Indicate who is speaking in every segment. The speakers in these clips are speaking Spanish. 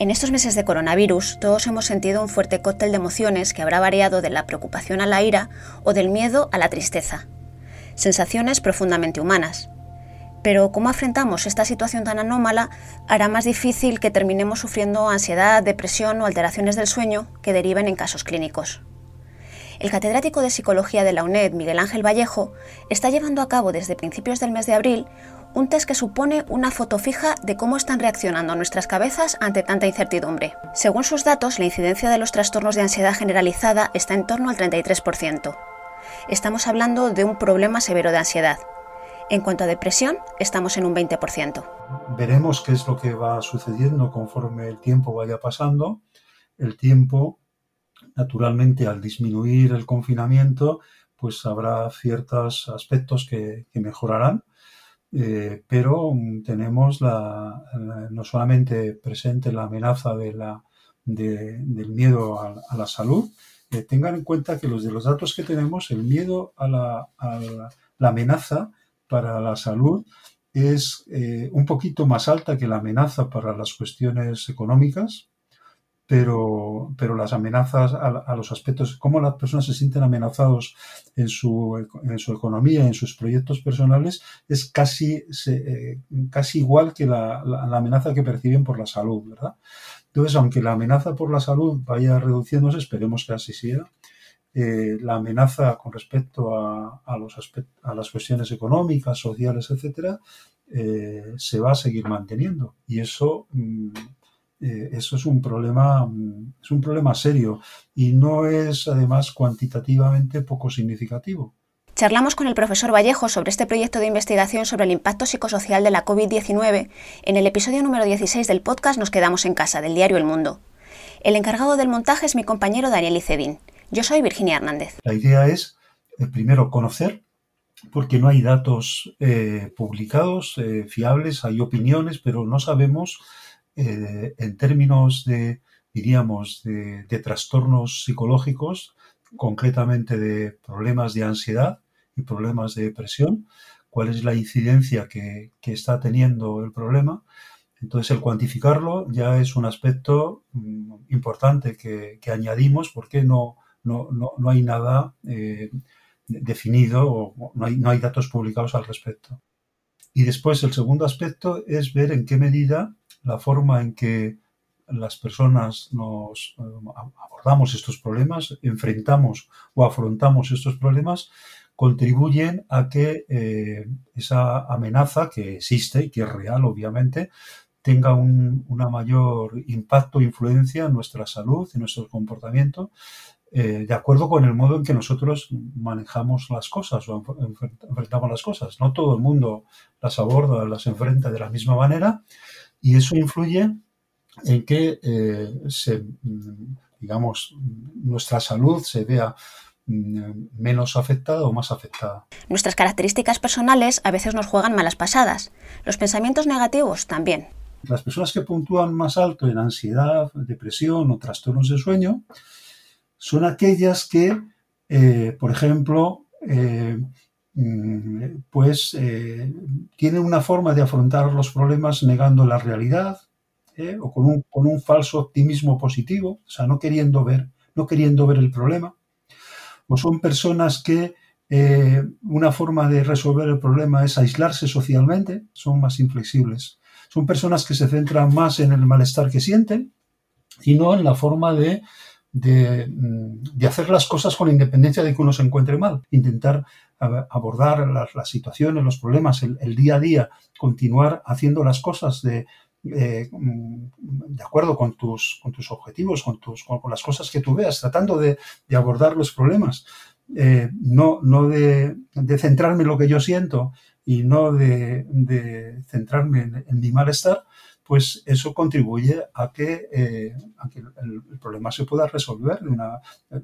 Speaker 1: En estos meses de coronavirus, todos hemos sentido un fuerte cóctel de emociones que habrá variado de la preocupación a la ira o del miedo a la tristeza. Sensaciones profundamente humanas. Pero cómo afrontamos esta situación tan anómala hará más difícil que terminemos sufriendo ansiedad, depresión o alteraciones del sueño que deriven en casos clínicos. El catedrático de Psicología de la UNED, Miguel Ángel Vallejo, está llevando a cabo desde principios del mes de abril un test que supone una foto fija de cómo están reaccionando nuestras cabezas ante tanta incertidumbre. Según sus datos, la incidencia de los trastornos de ansiedad generalizada está en torno al 33%. Estamos hablando de un problema severo de ansiedad. En cuanto a depresión, estamos en un 20%.
Speaker 2: Veremos qué es lo que va sucediendo conforme el tiempo vaya pasando. El tiempo, naturalmente, al disminuir el confinamiento, pues habrá ciertos aspectos que, mejorarán. Eh, pero tenemos la, no solamente presente la amenaza de la, del miedo a, la salud, eh, tengan en cuenta que los de los datos que tenemos, el miedo a la, la, amenaza para la salud es eh, un poquito más alta que la amenaza para las cuestiones económicas, pero, pero las amenazas a, los aspectos, cómo las personas se sienten amenazados en su, en su economía, en sus proyectos personales, es casi, eh, casi igual que la, la, amenaza que perciben por la salud, ¿verdad? Entonces, aunque la amenaza por la salud vaya reduciéndose, esperemos que así sea, eh, la amenaza con respecto a, a, los a las cuestiones económicas, sociales, etcétera, eh, se va a seguir manteniendo. Y eso mm, eh, eso es un problema, mm, es un problema serio y no es además cuantitativamente poco significativo.
Speaker 1: Charlamos con el profesor Vallejo sobre este proyecto de investigación sobre el impacto psicosocial de la COVID-19 en el episodio número 16 del podcast Nos quedamos en casa del diario El Mundo. El encargado del montaje es mi compañero Daniel Icedín. Yo soy Virginia Hernández.
Speaker 2: La idea es, eh, primero, conocer, porque no hay datos eh, publicados fiables, hay opiniones, pero no sabemos eh, en términos de, diríamos, de, trastornos psicológicos, concretamente de problemas de ansiedad y problemas de depresión, cuál es la incidencia que, está teniendo el problema. Entonces, el cuantificarlo ya es un aspecto mm, importante que, añadimos porque no, no, no, hay nada eh, definido o no hay, no hay datos publicados al respecto. Y después, el segundo aspecto es ver en qué medida la forma en que las personas nos eh, abordamos estos problemas, enfrentamos o afrontamos estos problemas, contribuyen a que eh, esa amenaza que existe y que es real, obviamente, tenga un una mayor impacto e influencia en nuestra salud, en nuestro comportamiento, eh, de acuerdo con el modo en que nosotros manejamos las cosas o enfrentamos las cosas. No todo el mundo las aborda, las enfrenta de la misma manera y eso influye en que eh, se, digamos, nuestra salud se vea mm, menos afectada o más afectada.
Speaker 1: Nuestras características personales a veces nos juegan malas pasadas. Los pensamientos negativos también.
Speaker 2: Las personas que puntúan más alto en ansiedad, depresión o trastornos de sueño son aquellas que, eh, por ejemplo, eh, pues eh, tiene una forma de afrontar los problemas negando la realidad ¿eh? o con un, con un, falso optimismo positivo, o sea, no queriendo ver, no queriendo ver el problema. O son personas que eh, una forma de resolver el problema es aislarse socialmente, son más inflexibles. Son personas que se centran más en el malestar que sienten y no en la forma de de, hacer las cosas con independencia de que uno se encuentre mal. Intentar abordar las, situaciones, los problemas, el, día a día, continuar haciendo las cosas de, eh, de acuerdo con tus, con tus objetivos, con, tus, con, las cosas que tú veas, tratando de, abordar los problemas. Eh, no, no de, centrarme en lo que yo siento y no de, centrarme en mi malestar, pues eso contribuye a que, eh, el, problema se pueda resolver.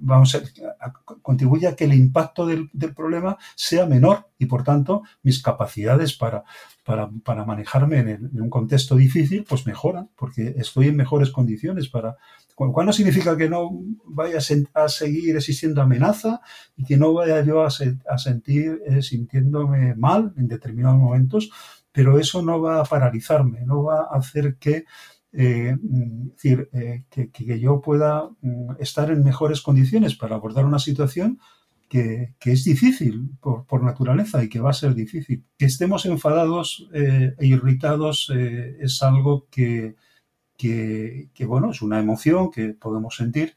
Speaker 2: vamos a, contribuye a que el impacto del, problema sea menor y, por tanto, mis capacidades para, para, manejarme en, un contexto difícil, pues mejoran, porque estoy en mejores condiciones para... ¿Cuál no significa que no vaya a, seguir existiendo amenaza y que no vaya yo a, sentir eh, sintiéndome mal en determinados momentos? Pero eso no va a paralizarme, no va a hacer que eh, mm, decir, eh, que, yo pueda mm, estar en mejores condiciones para abordar una situación que, es difícil por, naturaleza y que va a ser difícil. Que estemos enfadados e irritados es algo que, que, bueno, es una emoción que podemos sentir,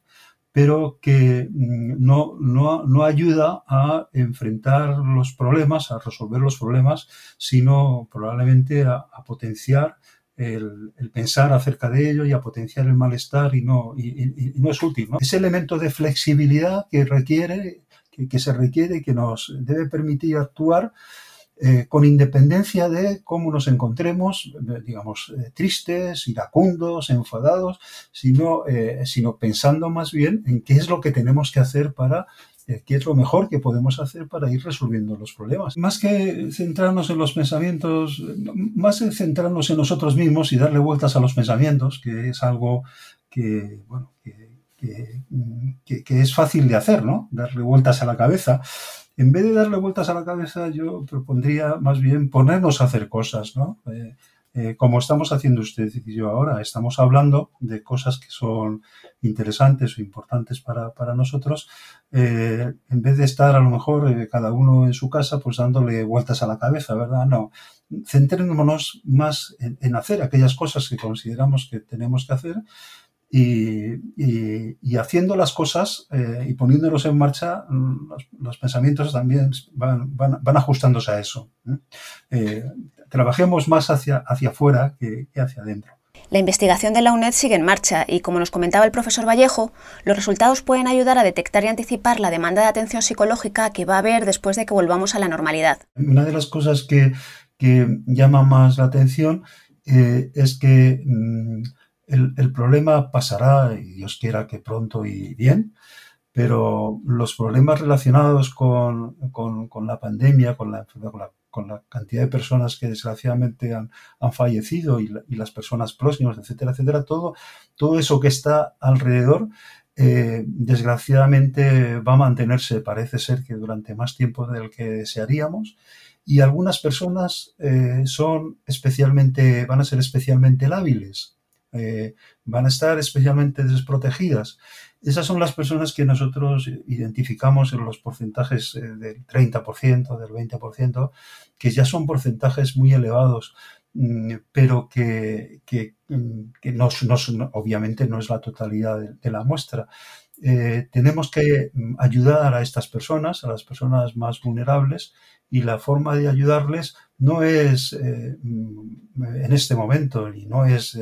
Speaker 2: pero que no, no, ayuda a enfrentar los problemas, a resolver los problemas, sino probablemente a, potenciar el, pensar acerca de ello y a potenciar el malestar y no, y, no es útil. Ese elemento de flexibilidad que requiere, que, que se requiere que nos debe permitir actuar eh, con independencia de cómo nos encontremos, eh, digamos, eh, tristes, iracundos, enfadados, sino, sino pensando más bien en qué es lo que tenemos que hacer para qué es lo mejor que podemos hacer para ir resolviendo los problemas. Más que centrarnos en los pensamientos, más que centrarnos en nosotros mismos y darle vueltas a los pensamientos, que es algo que, bueno, que, que es fácil de hacer, ¿no? Darle vueltas a la cabeza en vez de darle vueltas a la cabeza, yo propondría más bien ponernos a hacer cosas, ¿no? Eh, eh, como estamos haciendo usted y yo ahora, estamos hablando de cosas que son interesantes o importantes para, nosotros, eh, en vez de estar a lo mejor cada uno en su casa, pues dándole vueltas a la cabeza, ¿verdad? No, centrémonos más en hacer aquellas cosas que consideramos que tenemos que hacer y, haciendo las cosas eh, y poniéndolos en marcha, mm, los, pensamientos también van, ajustándose a eso. Eh, trabajemos más hacia, hacia afuera que, hacia adentro.
Speaker 1: La investigación de la UNED sigue en marcha y, como nos comentaba el profesor Vallejo, los resultados pueden ayudar a detectar y anticipar la demanda de atención psicológica que va a haber después de que volvamos a la normalidad.
Speaker 2: Una de las cosas que, llama más la atención eh, es que mm, el, problema pasará, y Dios quiera que pronto y bien, pero los problemas relacionados con, la pandemia, con la, con cantidad de personas que desgraciadamente han, fallecido y, las personas próximas, etcétera, etcétera, todo, todo eso que está alrededor, eh, desgraciadamente va a mantenerse, parece ser que durante más tiempo del que desearíamos. Y algunas personas eh, son especialmente, van a ser especialmente lábiles eh, van a estar especialmente desprotegidas. Esas son las personas que nosotros identificamos en los porcentajes eh, del 30%, del 20%, que ya son porcentajes muy elevados, mm, pero que, mm, no, obviamente no es la totalidad de, la muestra. Eh, tenemos que mm, ayudar a estas personas, a las personas más vulnerables, y la forma de ayudarles no es en este momento y no es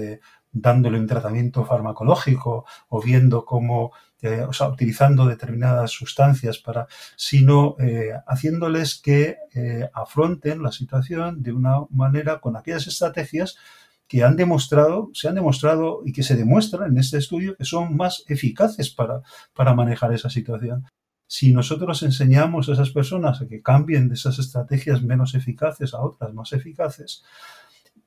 Speaker 2: dándole un tratamiento farmacológico o viendo cómo, eh, o sea, utilizando determinadas sustancias para, sino eh, haciéndoles que eh, afronten la situación de una manera con aquellas estrategias que han demostrado, se han demostrado y que se demuestran en este estudio que son más eficaces para, para manejar esa situación. Si nosotros enseñamos a esas personas a que cambien de esas estrategias menos eficaces a otras más eficaces,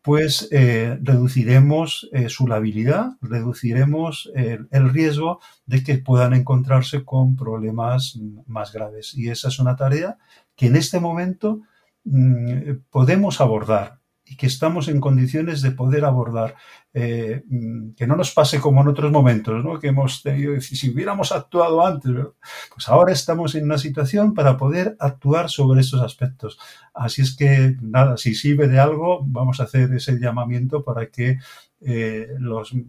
Speaker 2: pues eh, reduciremos eh, su labilidad, reduciremos el, riesgo de que puedan encontrarse con problemas más graves. Y esa es una tarea que en este momento mm, podemos abordar y que estamos en condiciones de poder abordar. Eh, que no nos pase como en otros momentos, ¿no? que hemos tenido, si hubiéramos actuado antes, pues ahora estamos en una situación para poder actuar sobre estos aspectos. Así es que, nada, si sirve de algo, vamos a hacer ese llamamiento para que eh, los, en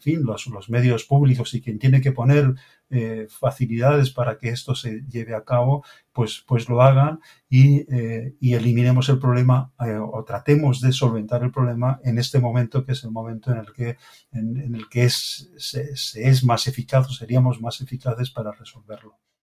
Speaker 2: fin, los, los, medios públicos y quien tiene que poner eh, facilidades para que esto se lleve a cabo, pues, pues lo hagan y, eh, y eliminemos el problema o tratemos de solventar el problema en este momento, que es el momento en el que, en, el que es, se, es más eficaz o seríamos más eficaces para resolverlo.